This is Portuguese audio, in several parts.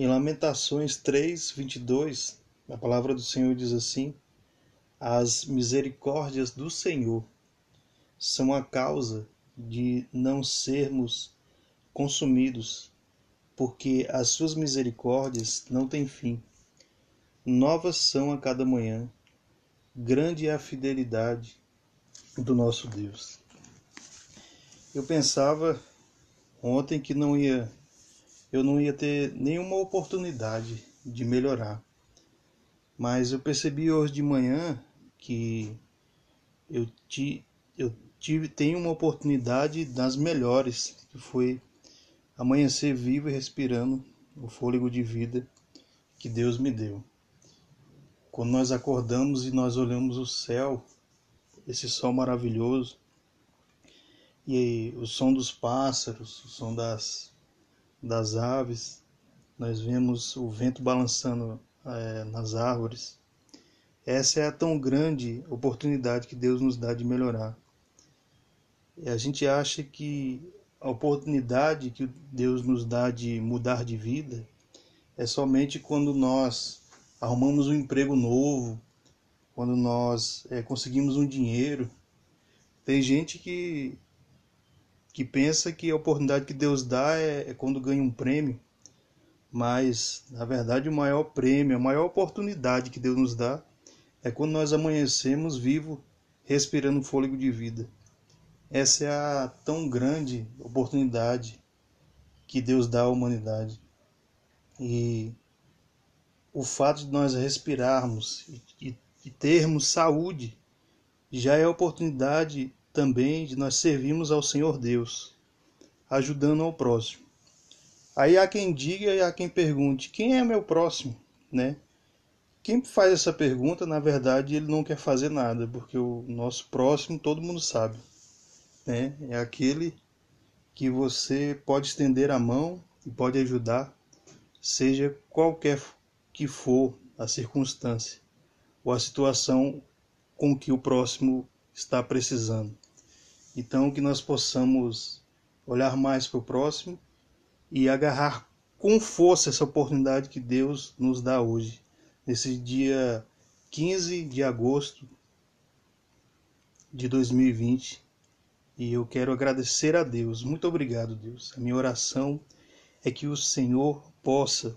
Em Lamentações 3, 22, a palavra do Senhor diz assim: As misericórdias do Senhor são a causa de não sermos consumidos, porque as suas misericórdias não têm fim. Novas são a cada manhã, grande é a fidelidade do nosso Deus. Eu pensava ontem que não ia eu não ia ter nenhuma oportunidade de melhorar. Mas eu percebi hoje de manhã que eu, ti, eu tive, tenho uma oportunidade das melhores, que foi amanhecer vivo e respirando o fôlego de vida que Deus me deu. Quando nós acordamos e nós olhamos o céu, esse sol maravilhoso, e o som dos pássaros, o som das das aves, nós vemos o vento balançando é, nas árvores. Essa é a tão grande oportunidade que Deus nos dá de melhorar. E a gente acha que a oportunidade que Deus nos dá de mudar de vida é somente quando nós arrumamos um emprego novo, quando nós é, conseguimos um dinheiro. Tem gente que que pensa que a oportunidade que Deus dá é, é quando ganha um prêmio, mas na verdade o maior prêmio, a maior oportunidade que Deus nos dá é quando nós amanhecemos vivo, respirando fôlego de vida. Essa é a tão grande oportunidade que Deus dá à humanidade. E o fato de nós respirarmos e, termos saúde já é oportunidade também de nós servirmos ao Senhor Deus, ajudando ao próximo. Aí há quem diga e há quem pergunte: quem é meu próximo? Né? Quem faz essa pergunta, na verdade, ele não quer fazer nada, porque o nosso próximo todo mundo sabe. Né? É aquele que você pode estender a mão e pode ajudar, seja qualquer que for a circunstância ou a situação com que o próximo está precisando. Então, que nós possamos olhar mais para o próximo e agarrar com força essa oportunidade que Deus nos dá hoje, nesse dia 15 de agosto de 2020. E eu quero agradecer a Deus. Muito obrigado, Deus. A minha oração é que o Senhor possa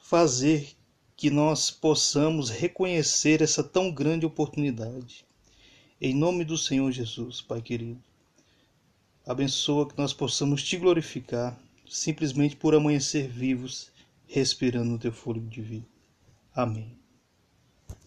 fazer que nós possamos reconhecer essa tão grande oportunidade em nome do Senhor Jesus, Pai querido, abençoa que nós possamos te glorificar simplesmente por amanhecer vivos, respirando no teu fôlego de vida. Amém.